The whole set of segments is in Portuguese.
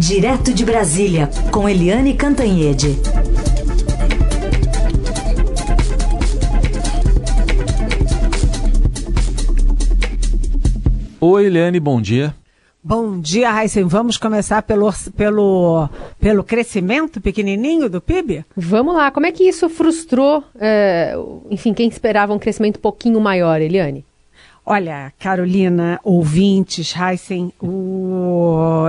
Direto de Brasília, com Eliane Cantanhede. Oi, Eliane, bom dia. Bom dia, Raíssen. Vamos começar pelo, pelo, pelo crescimento pequenininho do PIB? Vamos lá. Como é que isso frustrou, é, enfim, quem esperava um crescimento um pouquinho maior, Eliane? Olha, Carolina, ouvintes, Heisen, o,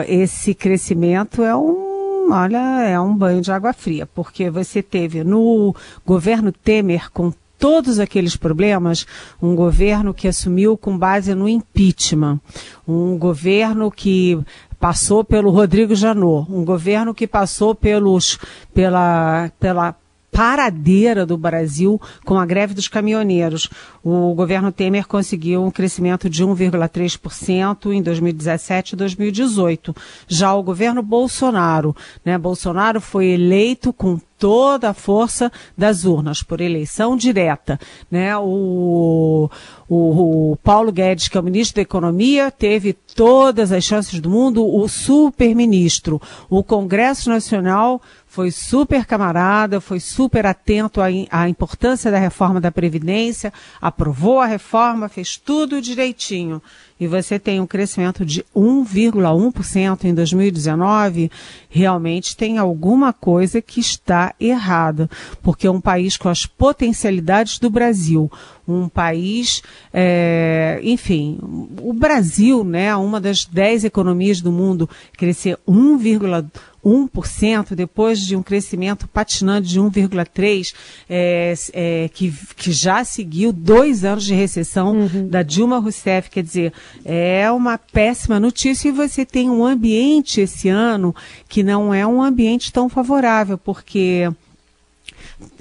esse crescimento é um, olha, é um banho de água fria, porque você teve no governo Temer com todos aqueles problemas, um governo que assumiu com base no impeachment, um governo que passou pelo Rodrigo Janot, um governo que passou pelos, pela, pela paradeira do Brasil com a greve dos caminhoneiros. O governo Temer conseguiu um crescimento de 1,3% em 2017 e 2018. Já o governo Bolsonaro, né, Bolsonaro foi eleito com toda a força das urnas, por eleição direta. Né? O, o, o, Paulo Guedes, que é o ministro da Economia, teve todas as chances do mundo, o super-ministro. O Congresso Nacional foi super camarada, foi super atento à, à, importância da reforma da Previdência, aprovou a reforma, fez tudo direitinho. E você tem um crescimento de 1,1% em 2019, realmente tem alguma coisa que está errada. Porque um país com as potencialidades do Brasil, um país, é, enfim, o Brasil, né, uma das 10 economias do mundo, crescer 1,1%, 1%, depois de um crescimento patinante de 1,3%, é, é, que, que já seguiu dois anos de recessão uhum. da Dilma Rousseff. Quer dizer, é uma péssima notícia e você tem um ambiente esse ano que não é um ambiente tão favorável, porque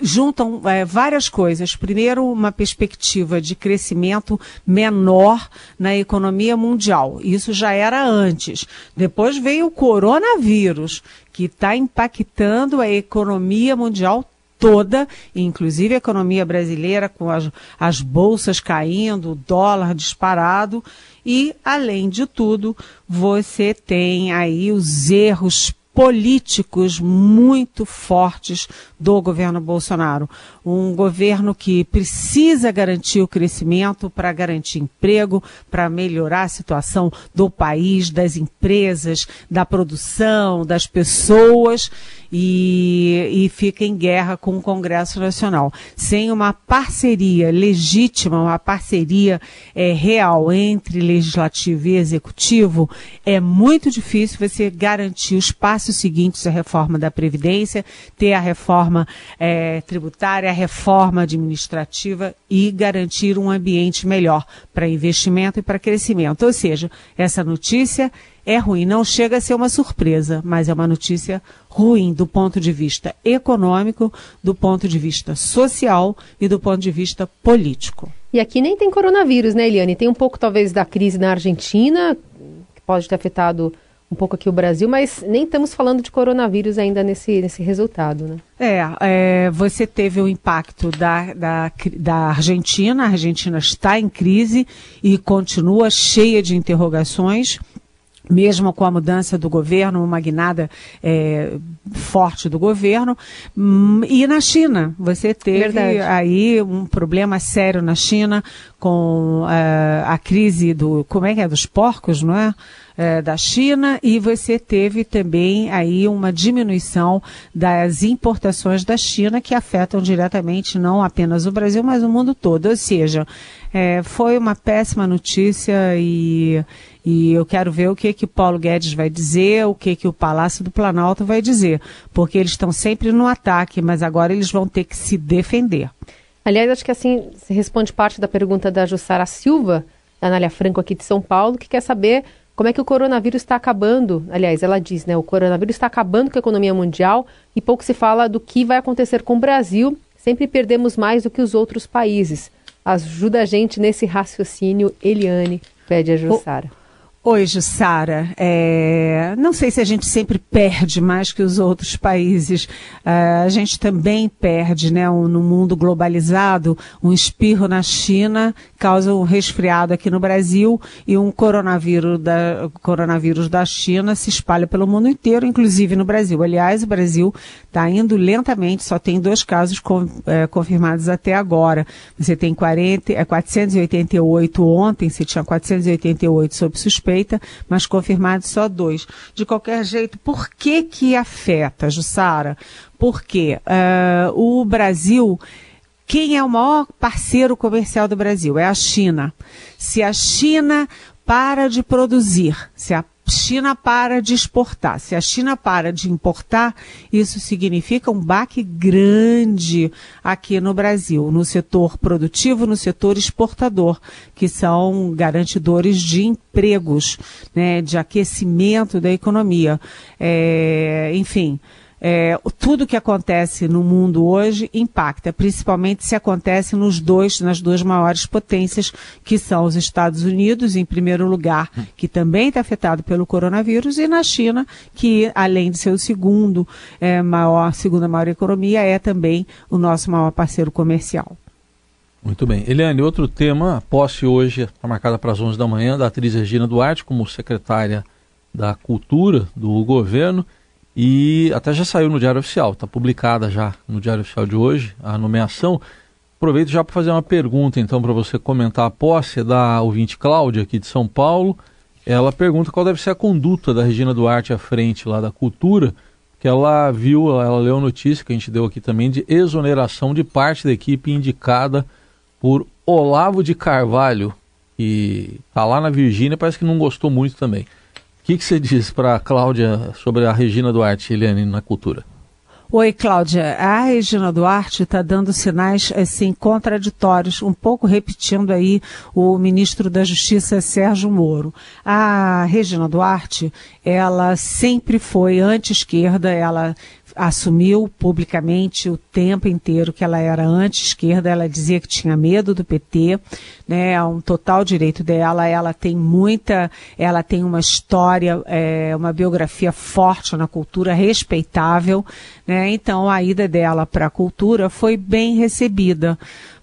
juntam é, várias coisas. Primeiro, uma perspectiva de crescimento menor na economia mundial. Isso já era antes. Depois veio o coronavírus, que está impactando a economia mundial toda, inclusive a economia brasileira, com as, as bolsas caindo, o dólar disparado. E, além de tudo, você tem aí os erros políticos muito fortes do governo Bolsonaro. Um governo que precisa garantir o crescimento para garantir emprego, para melhorar a situação do país, das empresas, da produção, das pessoas e, e fica em guerra com o Congresso Nacional. Sem uma parceria legítima, uma parceria é, real entre legislativo e executivo, é muito difícil você garantir os passos seguintes à reforma da Previdência, ter a reforma é, tributária, a reforma administrativa e garantir um ambiente melhor para investimento e para crescimento. Ou seja, essa notícia é ruim. Não chega a ser uma surpresa, mas é uma notícia ruim do ponto de vista econômico, do ponto de vista social e do ponto de vista político. E aqui nem tem coronavírus, né, Eliane? Tem um pouco, talvez, da crise na Argentina, que pode ter afetado um pouco aqui o Brasil, mas nem estamos falando de coronavírus ainda nesse, nesse resultado, né? É, é você teve o impacto da, da, da Argentina, a Argentina está em crise e continua cheia de interrogações mesmo com a mudança do governo, uma guinada é, forte do governo. Hum, e na China, você teve Verdade. aí um problema sério na China com uh, a crise do, como é que é, dos porcos, não é? Uh, da China e você teve também aí uma diminuição das importações da China que afetam diretamente não apenas o Brasil, mas o mundo todo. Ou seja, é, foi uma péssima notícia e, e eu quero ver o que que Paulo Guedes vai dizer, o que que o Palácio do Planalto vai dizer, porque eles estão sempre no ataque, mas agora eles vão ter que se defender. Aliás, acho que assim se responde parte da pergunta da Jussara Silva, da Anália Franco aqui de São Paulo, que quer saber como é que o coronavírus está acabando. Aliás, ela diz, né? O coronavírus está acabando com a economia mundial e pouco se fala do que vai acontecer com o Brasil. Sempre perdemos mais do que os outros países. Ajuda a gente nesse raciocínio, Eliane, pede a Jussara. Oi, Jussara. É, não sei se a gente sempre perde mais que os outros países. É, a gente também perde, né? Um, no mundo globalizado, um espirro na China causa um resfriado aqui no Brasil e um coronavírus da, coronavírus da China se espalha pelo mundo inteiro, inclusive no Brasil. Aliás, o Brasil está indo lentamente, só tem dois casos com, é, confirmados até agora. Você tem 40, é, 488 ontem, você tinha 488 sob suspeita mas confirmados só dois. De qualquer jeito, por que que afeta, Jussara? Porque uh, o Brasil quem é o maior parceiro comercial do Brasil? É a China. Se a China para de produzir, se a China para de exportar. Se a China para de importar, isso significa um baque grande aqui no Brasil, no setor produtivo, no setor exportador, que são garantidores de empregos, né, de aquecimento da economia. É, enfim. É, tudo que acontece no mundo hoje impacta, principalmente se acontece nos dois, nas duas maiores potências, que são os Estados Unidos, em primeiro lugar, que também está afetado pelo coronavírus, e na China, que além de ser o segundo é, maior, segunda maior economia, é também o nosso maior parceiro comercial. Muito bem. Eliane, outro tema, a posse hoje está marcada para as 11 da manhã da atriz Regina Duarte como secretária da Cultura do governo. E até já saiu no Diário Oficial, está publicada já no Diário Oficial de hoje a nomeação. Aproveito já para fazer uma pergunta, então, para você comentar a posse da ouvinte Cláudia, aqui de São Paulo. Ela pergunta qual deve ser a conduta da Regina Duarte à frente lá da cultura, que ela viu, ela leu a notícia que a gente deu aqui também de exoneração de parte da equipe indicada por Olavo de Carvalho, que está lá na Virgínia, parece que não gostou muito também que, que você diz para a Cláudia sobre a Regina Duarte, Eliane, na cultura? Oi, Cláudia. A Regina Duarte está dando sinais assim contraditórios, um pouco repetindo aí o ministro da Justiça Sérgio Moro. A Regina Duarte, ela sempre foi anti-esquerda, ela assumiu publicamente o tempo inteiro que ela era anti-esquerda, ela dizia que tinha medo do PT, né, é um total direito dela, ela tem muita, ela tem uma história, é, uma biografia forte na cultura, respeitável, né, então a ida dela para a cultura foi bem recebida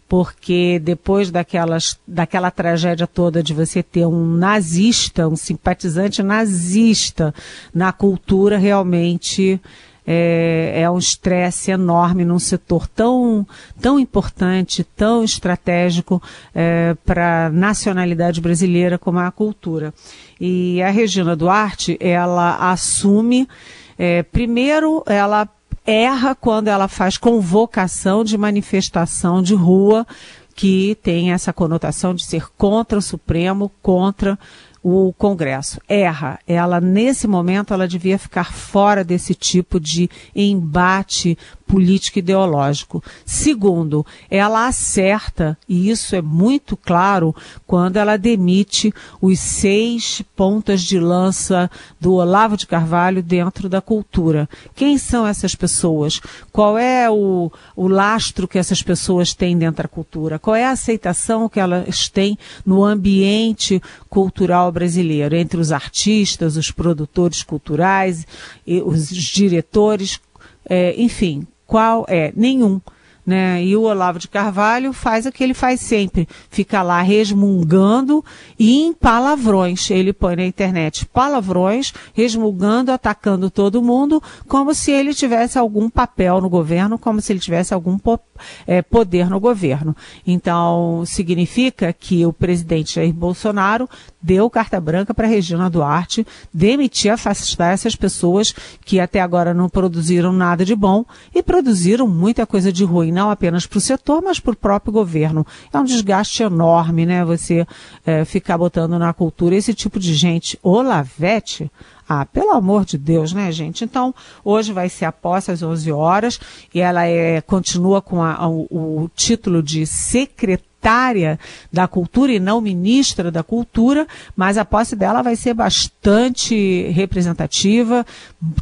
porque depois daquelas, daquela tragédia toda de você ter um nazista, um simpatizante nazista na cultura, realmente é, é um estresse enorme num setor tão, tão importante, tão estratégico é, para a nacionalidade brasileira como a cultura. E a Regina Duarte, ela assume, é, primeiro, ela erra quando ela faz convocação de manifestação de rua que tem essa conotação de ser contra o Supremo, contra o Congresso. Erra. Ela, nesse momento, ela devia ficar fora desse tipo de embate político ideológico. Segundo, ela acerta, e isso é muito claro, quando ela demite os seis pontas de lança do Olavo de Carvalho dentro da cultura. Quem são essas pessoas? Qual é o, o lastro que essas pessoas têm dentro da cultura? Qual é a aceitação que elas têm no ambiente cultural brasileiro, entre os artistas, os produtores culturais, os diretores, é, enfim, qual é? Nenhum. Né? E o Olavo de Carvalho faz o que ele faz sempre, fica lá resmungando e em palavrões. Ele põe na internet palavrões, resmungando, atacando todo mundo, como se ele tivesse algum papel no governo, como se ele tivesse algum é, poder no governo. Então, significa que o presidente Jair Bolsonaro deu carta branca para Regina Duarte demitir, afastar essas pessoas que até agora não produziram nada de bom e produziram muita coisa de ruim, não apenas para o setor, mas para o próprio governo. É um desgaste enorme, né? Você é, ficar botando na cultura esse tipo de gente. Olavete, ah, pelo amor de Deus, né, gente? Então, hoje vai ser a posse às 11 horas e ela é, continua com a, o, o título de secretária da Cultura e não ministra da Cultura, mas a posse dela vai ser bastante representativa.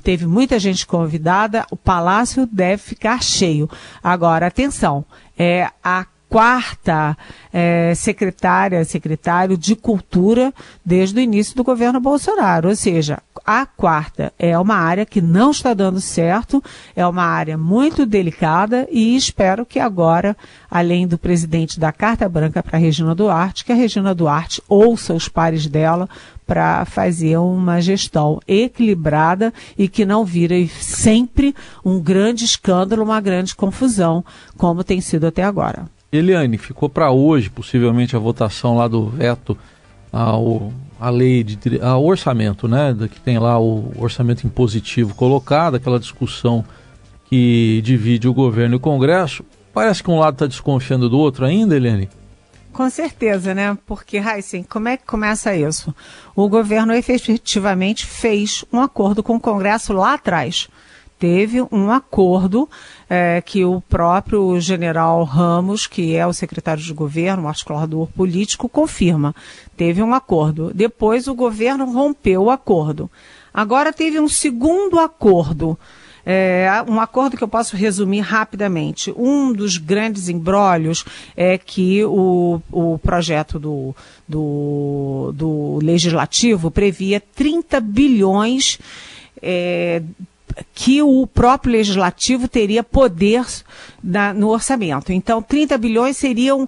Teve muita gente convidada, o palácio deve ficar cheio. Agora, atenção, é a quarta é, secretária, secretário de Cultura desde o início do governo Bolsonaro. Ou seja, a quarta é uma área que não está dando certo, é uma área muito delicada e espero que agora, além do presidente da Carta Branca para a Regina Duarte, que a Regina Duarte ouça os pares dela para fazer uma gestão equilibrada e que não vire sempre um grande escândalo, uma grande confusão, como tem sido até agora. Eliane, ficou para hoje, possivelmente, a votação lá do veto ao a lei de ao orçamento, né? Que tem lá o orçamento impositivo colocado, aquela discussão que divide o governo e o Congresso. Parece que um lado está desconfiando do outro ainda, Eliane? Com certeza, né? Porque, Heisen, como é que começa isso? O governo efetivamente fez um acordo com o Congresso lá atrás. Teve um acordo é, que o próprio general Ramos, que é o secretário de governo, o articulador político, confirma. Teve um acordo. Depois o governo rompeu o acordo. Agora teve um segundo acordo é, um acordo que eu posso resumir rapidamente. Um dos grandes embrólios é que o, o projeto do, do, do legislativo previa 30 bilhões é, que o próprio legislativo teria poder na, no orçamento. Então, 30 bilhões seriam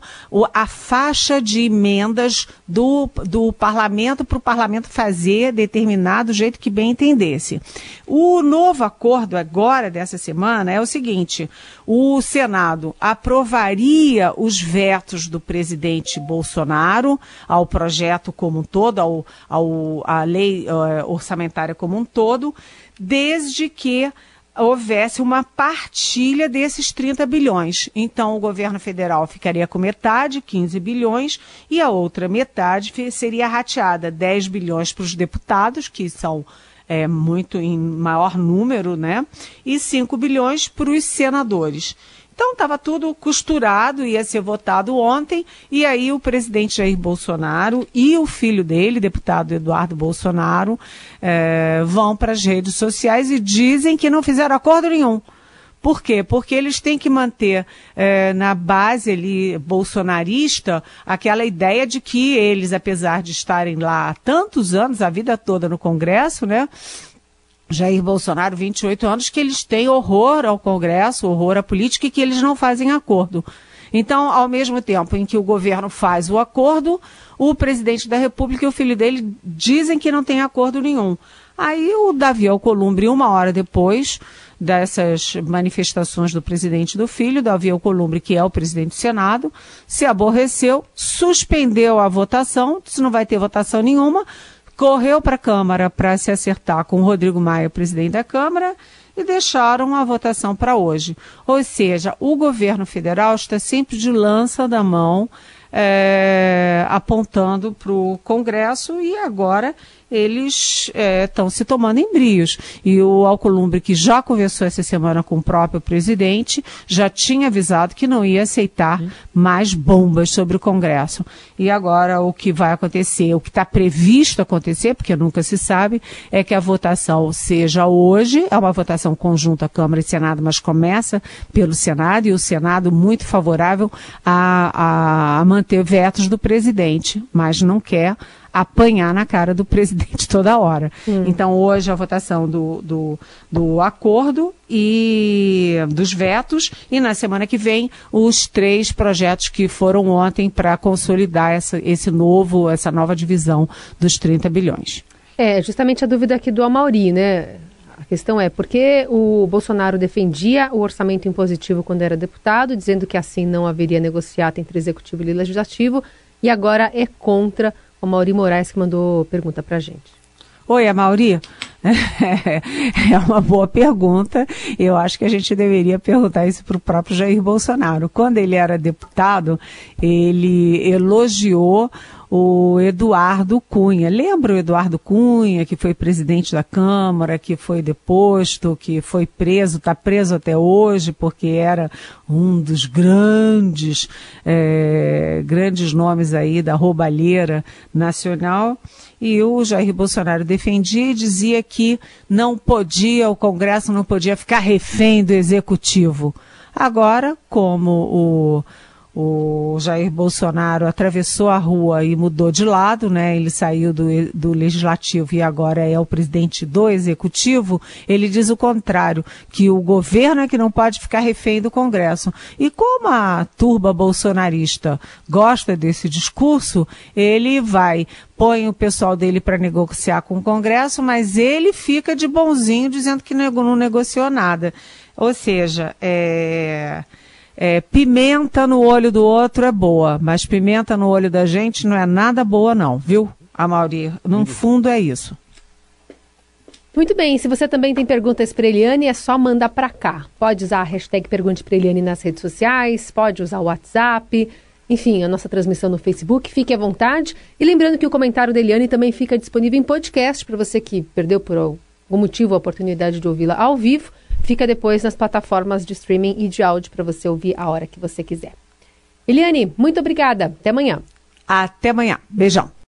a faixa de emendas do, do parlamento para o parlamento fazer determinado jeito que bem entendesse. O novo acordo agora, dessa semana, é o seguinte: o Senado aprovaria os vetos do presidente Bolsonaro ao projeto como um todo, ao, ao, à lei uh, orçamentária como um todo desde que houvesse uma partilha desses 30 bilhões. Então, o governo federal ficaria com metade, 15 bilhões, e a outra metade seria rateada 10 bilhões para os deputados, que são é, muito em maior número, né? E 5 bilhões para os senadores. Então estava tudo costurado, ia ser votado ontem, e aí o presidente Jair Bolsonaro e o filho dele, deputado Eduardo Bolsonaro, é, vão para as redes sociais e dizem que não fizeram acordo nenhum. Por quê? Porque eles têm que manter é, na base ali bolsonarista aquela ideia de que eles, apesar de estarem lá há tantos anos, a vida toda no Congresso, né? Jair Bolsonaro, 28 anos, que eles têm horror ao Congresso, horror à política e que eles não fazem acordo. Então, ao mesmo tempo em que o governo faz o acordo, o presidente da República e o filho dele dizem que não tem acordo nenhum. Aí o Davi Alcolumbre, uma hora depois dessas manifestações do presidente e do filho, Davi Alcolumbre, que é o presidente do Senado, se aborreceu, suspendeu a votação, disse não vai ter votação nenhuma, correu para a Câmara para se acertar com o Rodrigo Maia, presidente da Câmara, e deixaram a votação para hoje. Ou seja, o governo federal está sempre de lança da mão, é, apontando para o Congresso e agora eles estão é, se tomando embrios. E o Alcolumbre, que já conversou essa semana com o próprio presidente, já tinha avisado que não ia aceitar mais bombas sobre o Congresso. E agora o que vai acontecer, o que está previsto acontecer, porque nunca se sabe, é que a votação seja hoje, é uma votação conjunta Câmara e Senado, mas começa pelo Senado, e o Senado muito favorável a, a, a manter vetos do presidente, mas não quer apanhar na cara do presidente toda hora. Hum. Então, hoje a votação do, do, do acordo e dos vetos, e na semana que vem os três projetos que foram ontem para consolidar essa, esse novo, essa nova divisão dos 30 bilhões. É, justamente a dúvida aqui do Amauri, né? A questão é, por que o Bolsonaro defendia o orçamento impositivo quando era deputado, dizendo que assim não haveria negociata entre executivo e legislativo, e agora é contra o Mauri Moraes que mandou pergunta para a gente. Oi, Mauri. É uma boa pergunta. Eu acho que a gente deveria perguntar isso para o próprio Jair Bolsonaro. Quando ele era deputado, ele elogiou o Eduardo Cunha. Lembra o Eduardo Cunha, que foi presidente da Câmara, que foi deposto, que foi preso, está preso até hoje, porque era um dos grandes, é, grandes nomes aí da roubalheira nacional. E o Jair Bolsonaro defendia e dizia que não podia, o Congresso não podia ficar refém do Executivo. Agora, como o o Jair Bolsonaro atravessou a rua e mudou de lado, né? Ele saiu do, do legislativo e agora é o presidente do executivo. Ele diz o contrário, que o governo é que não pode ficar refém do Congresso. E como a turba bolsonarista gosta desse discurso, ele vai põe o pessoal dele para negociar com o Congresso, mas ele fica de bonzinho dizendo que não negociou nada. Ou seja, é é, pimenta no olho do outro é boa, mas pimenta no olho da gente não é nada boa, não, viu, Amauri? No fundo é isso. Muito bem, se você também tem perguntas para Eliane, é só mandar para cá. Pode usar a hashtag Pergunte para Eliane nas redes sociais, pode usar o WhatsApp, enfim, a nossa transmissão no Facebook, fique à vontade. E lembrando que o comentário da Eliane também fica disponível em podcast para você que perdeu por algum motivo a oportunidade de ouvi-la ao vivo fica depois nas plataformas de streaming e de áudio para você ouvir a hora que você quiser. Eliane, muito obrigada. Até amanhã. Até amanhã. Beijão.